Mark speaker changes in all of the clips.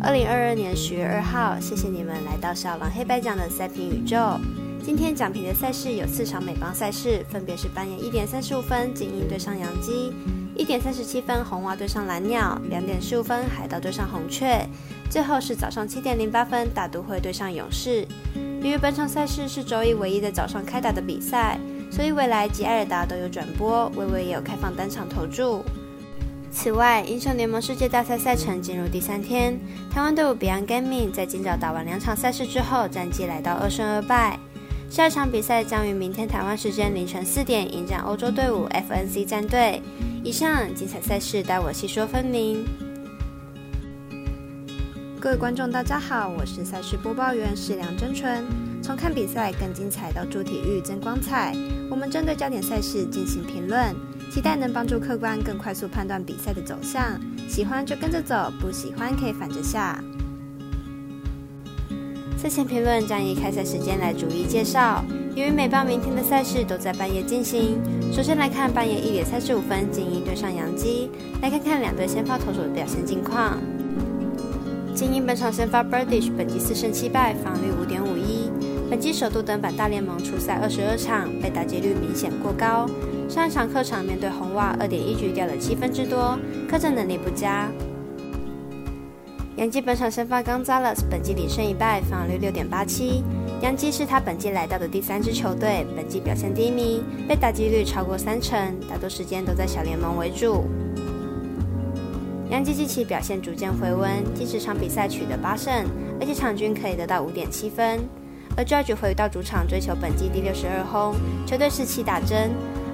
Speaker 1: 二零二二年十月二号，谢谢你们来到小狼黑白奖的赛评宇宙。今天奖评的赛事有四场美邦赛事，分别是半夜一点三十五分，精英对上洋基；一点三十七分，红袜对上蓝鸟；两点十五分，海盗对上红雀；最后是早上七点零八分，大都会对上勇士。由于本场赛事是周一唯一的早上开打的比赛，所以未来及艾尔达都有转播，微微也有开放单场投注。此外，英雄联盟世界大赛赛程进入第三天，台湾队伍 Beyond Gaming 在今早打完两场赛事之后，战绩来到二胜二败。下一场比赛将于明天台湾时间凌晨四点迎战欧洲队伍 FNC 战队。以上精彩赛事，待我细说分明。各位观众，大家好，我是赛事播报员史梁真纯。从看比赛更精彩到助体育增光彩，我们针对焦点赛事进行评论。期待能帮助客观更快速判断比赛的走向，喜欢就跟着走，不喜欢可以反着下。赛前评论将以开赛时间来逐一介绍。由于每棒明天的赛事都在半夜进行，首先来看半夜一点三十五分，精英对上杨基，来看看两队先发投手的表现近况。精英本场先发 Birdish，本季四胜七败，防率五点五，本季首度登板大联盟出赛二十二场，被打击率明显过高。上一场客场面对红袜，二点一局掉了七分之多，客战能力不佳。杨基本场先发 Gonzalez，本季领胜一败，防御率六点八七。杨基是他本季来到的第三支球队，本季表现低迷，被打击率超过三成，大多时间都在小联盟为主。杨基近期表现逐渐回温，近十场比赛取得八胜，而且场均可以得到五点七分。而 George 回到主场追求本季第六十二轰，球队士气大增。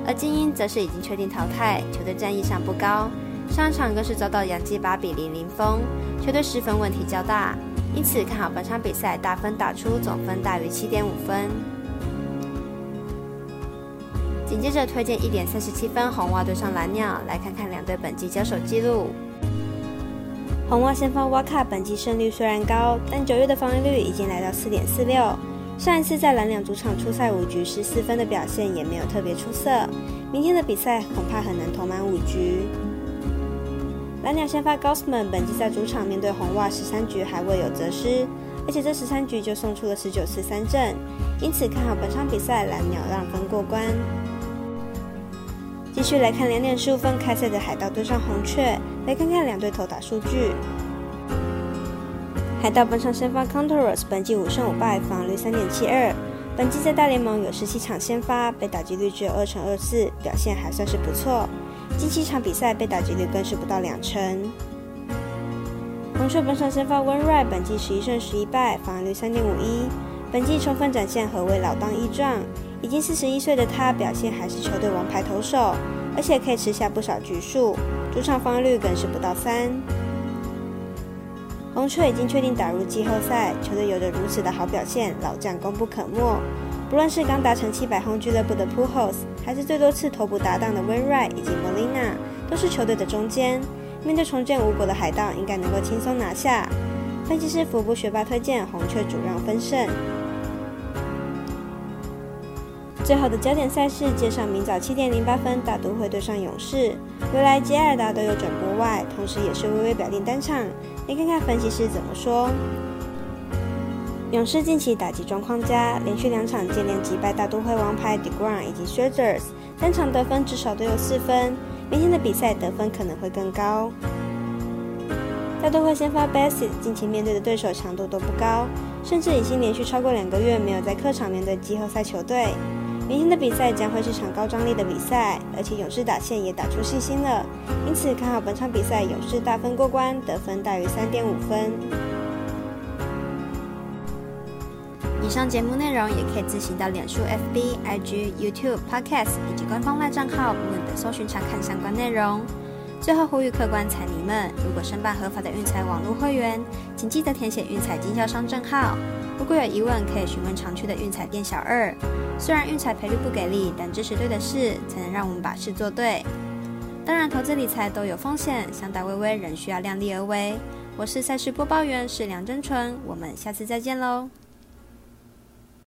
Speaker 1: 而精英则是已经确定淘汰，球队战役上不高。上场更是遭到杨基八比零零封，球队失分问题较大，因此看好本场比赛大分打出，总分大于七点五分。紧接着推荐一点三十七分红袜对上蓝鸟，来看看两队本季交手记录。红袜先锋瓦卡本季胜率虽然高，但九月的防御率已经来到四点四六。上一次在蓝鸟主场出赛五局失四分的表现也没有特别出色，明天的比赛恐怕很难投满五局。蓝鸟先发 Gosman 本季在主场面对红袜十三局还未有责失，而且这十三局就送出了十九次三振，因此看好本场比赛蓝鸟让分过关。继续来看两点十五分开赛的海盗对上红雀，来看看两队投打数据。海盗本场先发 Contreras，本季五胜五败，防率三点七二。本季在大联盟有十七场先发，被打击率只有二成二四，表现还算是不错。近七场比赛被打击率更是不到两成。红雀本场先发 w i n r i g h t 本季十一胜十一败，防率三点五一。本季充分展现何为老当益壮，已经四十一岁的他，表现还是球队王牌投手，而且可以吃下不少局数，主场防率更是不到三。红雀已经确定打入季后赛，球队有着如此的好表现，老将功不可没。不论是刚达成七百轰俱乐部的 p u h o l s 还是最多次头部搭档的 Winry 以及 Molina，都是球队的中坚。面对重建无果的海盗，应该能够轻松拿下。分析师福布学霸推荐红雀主让分胜。最后的焦点赛事介绍：明早七点零八分，大都会对上勇士。未来吉尔达都有转播外，同时也是微微表定单场。你看看分析师怎么说。勇士近期打击状况佳，连续两场接连击败大都会王牌 Degrom 以及 Shredders，单场得分至少都有四分。明天的比赛得分可能会更高。大都会先发 Bassett，近期面对的对手强度都不高，甚至已经连续超过两个月没有在客场面对季后赛球队。明天的比赛将会是场高张力的比赛，而且勇士打线也打出信心了，因此看好本场比赛勇士大分过关，得分大于三点五分。以上节目内容也可以自行到脸书、FB、IG、YouTube、Podcast 以及官方外账号不等搜寻查看相关内容。最后呼吁客官彩迷们，如果申办合法的运彩网络会员，请记得填写运彩经销商证号。如果有疑问，可以询问常去的运彩店小二。虽然运彩赔率不给力，但支持对的事，才能让我们把事做对。当然，投资理财都有风险，想打微微仍需要量力而为。我是赛事播报员是梁真纯，我们下次再见喽。